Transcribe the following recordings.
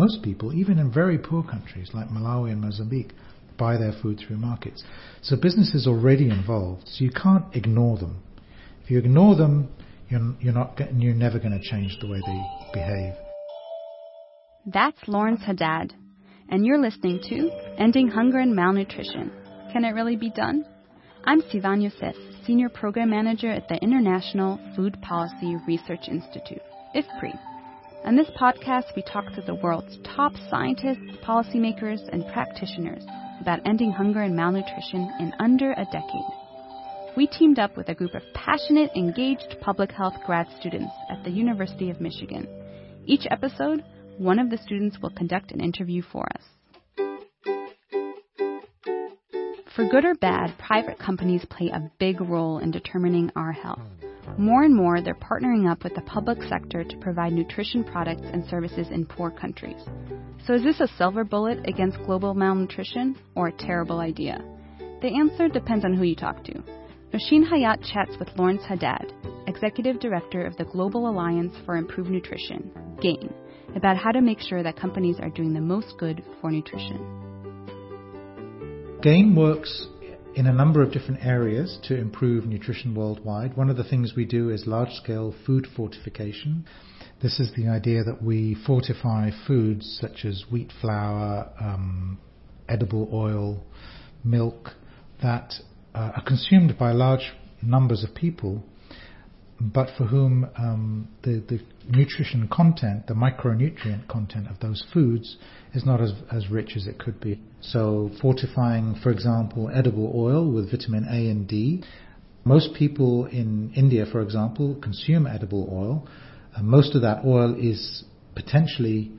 most people, even in very poor countries like Malawi and Mozambique, buy their food through markets. So business is already involved. So you can't ignore them. If you ignore them, you're, you're not you're never going to change the way they behave. That's Lawrence Haddad, and you're listening to Ending Hunger and Malnutrition. Can it really be done? I'm Sivan Yosef, Senior Program Manager at the International Food Policy Research Institute, IFPRI. On this podcast, we talk to the world's top scientists, policymakers, and practitioners about ending hunger and malnutrition in under a decade. We teamed up with a group of passionate, engaged public health grad students at the University of Michigan. Each episode, one of the students will conduct an interview for us. For good or bad, private companies play a big role in determining our health. More and more, they're partnering up with the public sector to provide nutrition products and services in poor countries. So, is this a silver bullet against global malnutrition or a terrible idea? The answer depends on who you talk to. Nosheen Hayat chats with Lawrence Haddad, Executive Director of the Global Alliance for Improved Nutrition, GAIN, about how to make sure that companies are doing the most good for nutrition. GAIN works in a number of different areas to improve nutrition worldwide. One of the things we do is large scale food fortification. This is the idea that we fortify foods such as wheat flour, um, edible oil, milk that uh, are consumed by large numbers of people but for whom um, the, the nutrition content, the micronutrient content of those foods is not as, as rich as it could be. So fortifying, for example, edible oil with vitamin A and D. Most people in India, for example, consume edible oil. And most of that oil is potentially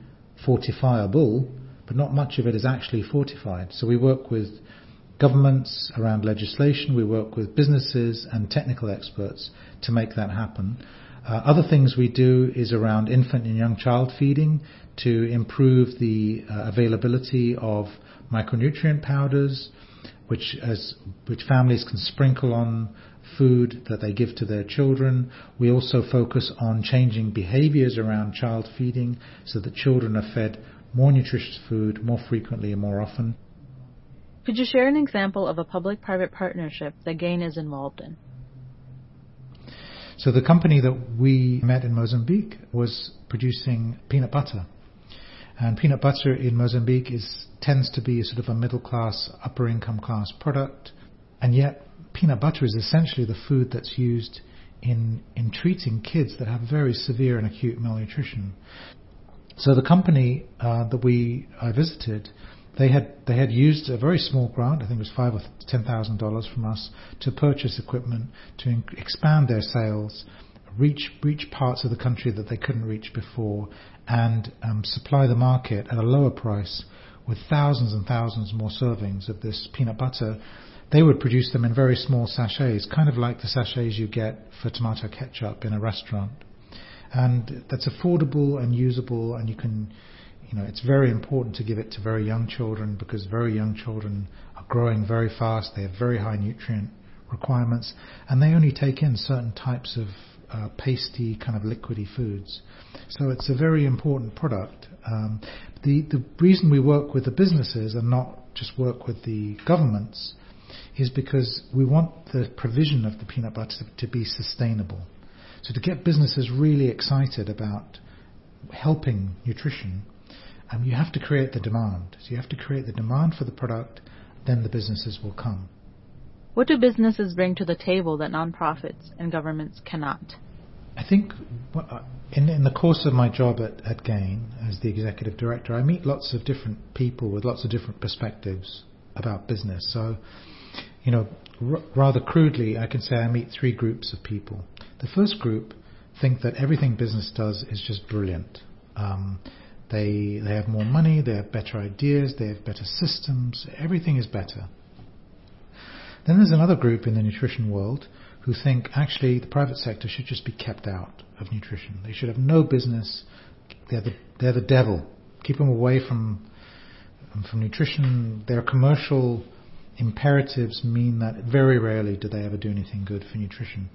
fortifiable, but not much of it is actually fortified. So we work with governments, around legislation. We work with businesses and technical experts to make that happen. Uh, other things we do is around infant and young child feeding to improve the uh, availability of micronutrient powders, which as which families can sprinkle on food that they give to their children. We also focus on changing behaviors around child feeding so that children are fed more nutritious food more frequently and more often. Could you share an example of a public-private partnership that GAIN is involved in? So the company that we met in Mozambique was producing peanut butter. And peanut butter in Mozambique is tends to be sort of a middle class, upper income class product. And yet peanut butter is essentially the food that's used in in treating kids that have very severe and acute malnutrition. So the company uh, that we I visited they had they had used a very small grant, I think it was five or ten thousand dollars from us, to purchase equipment to in- expand their sales, reach reach parts of the country that they couldn't reach before, and um, supply the market at a lower price with thousands and thousands more servings of this peanut butter. They would produce them in very small sachets, kind of like the sachets you get for tomato ketchup in a restaurant, and that's affordable and usable, and you can you know, it's very important to give it to very young children because very young children are growing very fast. They have very high nutrient requirements, and they only take in certain types of uh, pasty, kind of liquidy foods. So it's a very important product. Um, the the reason we work with the businesses and not just work with the governments is because we want the provision of the peanut butter to be sustainable. So to get businesses really excited about helping nutrition, um, you have to create the demand. So you have to create the demand for the product, then the businesses will come. What do businesses bring to the table that nonprofits and governments cannot? I think uh, in, in the course of my job at, at GAIN as the executive director, I meet lots of different people with lots of different perspectives about business. So, you know, r- rather crudely, I can say I meet three groups of people. The first group think that everything business does is just brilliant. Um, they, they have more money, they have better ideas, they have better systems, everything is better. Then there's another group in the nutrition world who think actually the private sector should just be kept out of nutrition. They should have no business. They're the, they're the devil. Keep them away from, from nutrition. Their commercial imperatives mean that very rarely do they ever do anything good for nutrition.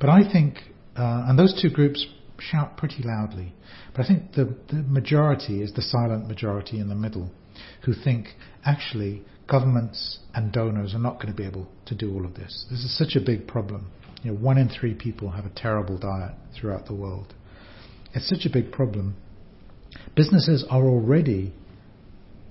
But I think, uh, and those two groups shout pretty loudly. But I think the, the majority is the silent majority in the middle who think actually governments and donors are not going to be able to do all of this. This is such a big problem. You know, one in three people have a terrible diet throughout the world. It's such a big problem. Businesses are already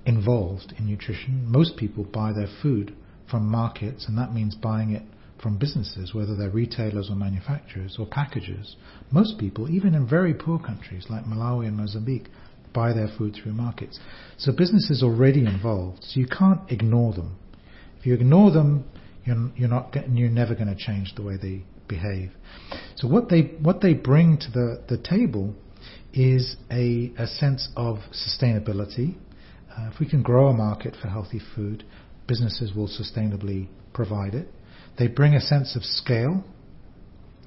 involved in nutrition. Most people buy their food from markets, and that means buying it from businesses, whether they're retailers or manufacturers or packagers. Most people, even in very poor countries like Malawi and Mozambique, buy their food through markets. So business is already involved. So you can't ignore them. If you ignore them, you're, you're not getting, you're never going to change the way they behave. So what they what they bring to the, the table is a, a sense of sustainability. Uh, if we can grow a market for healthy food, businesses will sustainably provide it. They bring a sense of scale.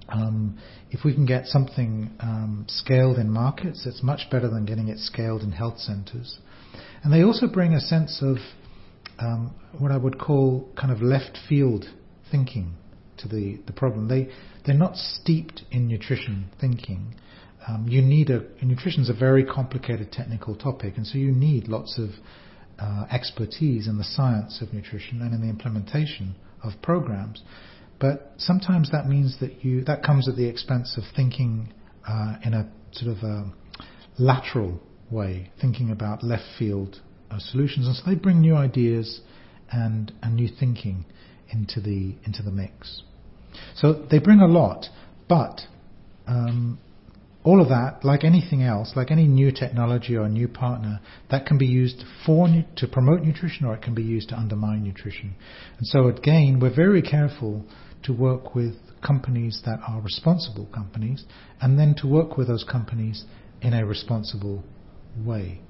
Um, if we can get something um, scaled in markets, it's much better than getting it scaled in health centres. And they also bring a sense of um, what I would call kind of left field thinking to the, the problem. They they're not steeped in nutrition thinking. Um, you need a nutrition is a very complicated technical topic, and so you need lots of uh, expertise in the science of nutrition and in the implementation of programs. But sometimes that means that you that comes at the expense of thinking uh, in a sort of a lateral way, thinking about left field uh, solutions, and so they bring new ideas and and new thinking into the into the mix. So they bring a lot, but um, all of that, like anything else, like any new technology or new partner, that can be used for to promote nutrition or it can be used to undermine nutrition. And so again, we're very careful to work with companies that are responsible companies and then to work with those companies in a responsible way.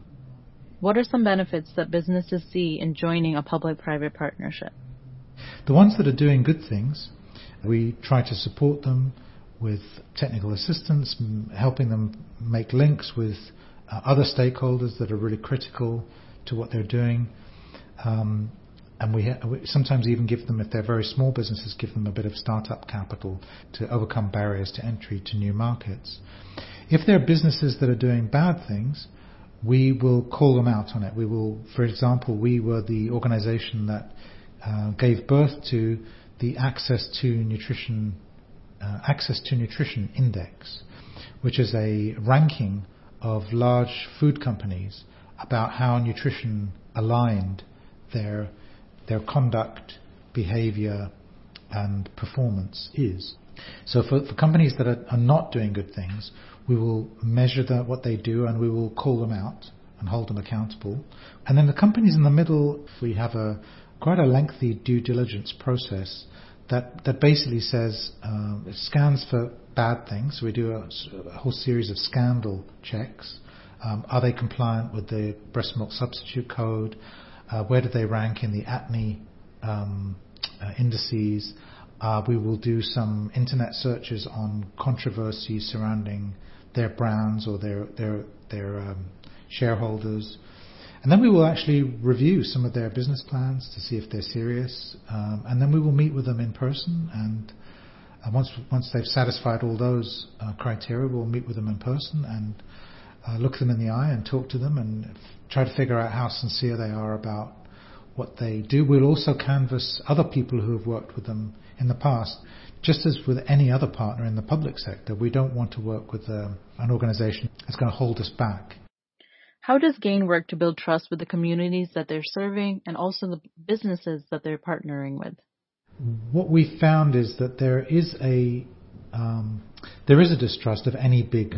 What are some benefits that businesses see in joining a public-private partnership? The ones that are doing good things, we try to support them with technical assistance, helping them make links with uh, other stakeholders that are really critical to what they're doing. Um, and we, ha- we, sometimes even give them, if they're very small businesses, give them a bit of startup capital to overcome barriers to entry to new markets. If there are businesses that are doing bad things, we will call them out on it. We will, for example, we were the organization that uh, gave birth to the Access to Nutrition uh, Access to Nutrition Index, which is a ranking of large food companies about how nutrition aligned their their conduct, behavior, and performance is. So for, for companies that are, are, not doing good things, we will measure the, what they do and we will call them out and hold them accountable. And then the companies in the middle, we have a quite a lengthy due diligence process that that basically says um, it scans for bad things. We do a, a whole series of scandal checks. Um, are they compliant with the breast milk substitute code? Uh, where do they rank in the ATNI um, uh, indices? Uh, we will do some internet searches on controversies surrounding their brands or their their their um, shareholders. And then we will actually review some of their business plans to see if they're serious. Um, and then we will meet with them in person. And uh, once once they've satisfied all those uh, criteria, we'll meet with them in person and uh, look them in the eye and talk to them and try to figure out how sincere they are about what they do. We'll also canvass other people who have worked with them in the past. Just as with any other partner in the public sector, we don't want to work with uh, an organization that's going to hold us back how does GAIN work to build trust with the communities that they're serving and also the businesses that they're partnering with? What we found is that there is a um, there is a distrust of any big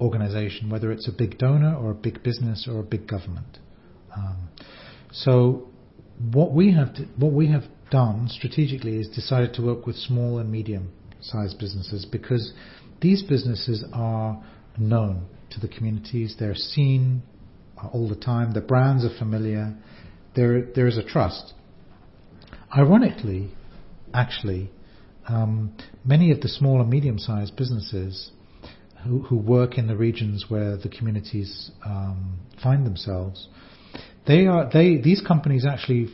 organization, whether it's a big donor or a big business or a big government. Um, so what we have to, what we have done strategically is decided to work with small and medium sized businesses because these businesses are known to the communities. They're seen all the time. The brands are familiar. There, there is a trust. Ironically, actually, um, many of the small and medium-sized businesses who, who, work in the regions where the communities um, find themselves, they are they these companies actually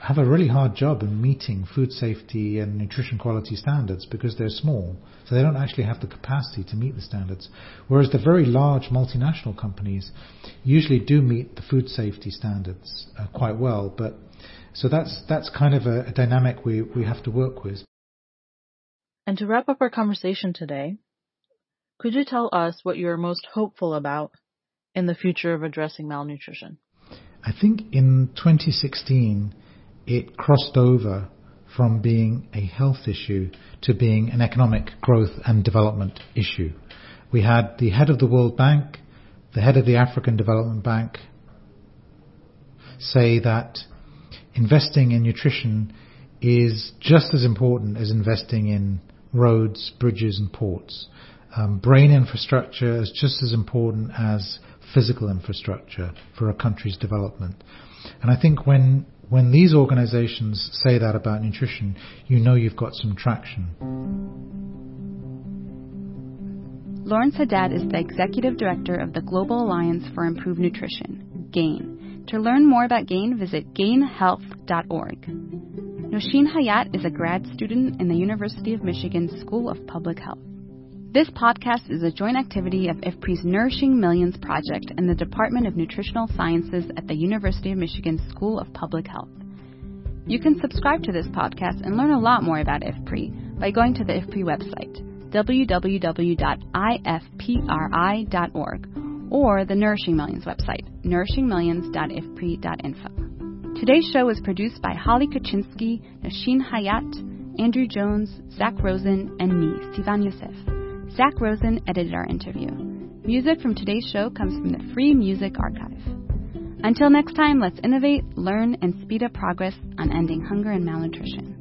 have a really hard job in meeting food safety and nutrition quality standards because they're small. So they don't actually have the capacity to meet the standards. Whereas the very large multinational companies usually do meet the food safety standards uh, quite well. But so that's that's kind of a, a dynamic we, we have to work with. And to wrap up our conversation today, could you tell us what you're most hopeful about in the future of addressing malnutrition? I think in 2016 it crossed over from being a health issue to being an economic growth and development issue. We had the head of the World Bank, the head of the African Development Bank say that investing in nutrition is just as important as investing in roads, bridges and ports. Um, brain infrastructure is just as important as physical infrastructure for a country's development. And I think when when these organizations say that about nutrition, you know you've got some traction. Lawrence Haddad is the executive director of the Global Alliance for Improved Nutrition, GAIN. To learn more about GAIN, visit gainhealth.org. Nosheen Hayat is a grad student in the University of Michigan School of Public Health. This podcast is a joint activity of IFPRI's Nourishing Millions project and the Department of Nutritional Sciences at the University of Michigan School of Public Health. You can subscribe to this podcast and learn a lot more about IFPRI by going to the IFPRI website, www.ifpri.org, or the Nourishing Millions website, nourishingmillions.ifpri.info. Today's show was produced by Hollie Kicinski, Nosheen Hayat, Andrew Jones, Zach Rosen, and me, Sivan Yosef. Zach Rosen edited our interview. Music from today's show comes from the Free Music Archive. Until next time, let's innovate, learn, and speed up progress on ending hunger and malnutrition.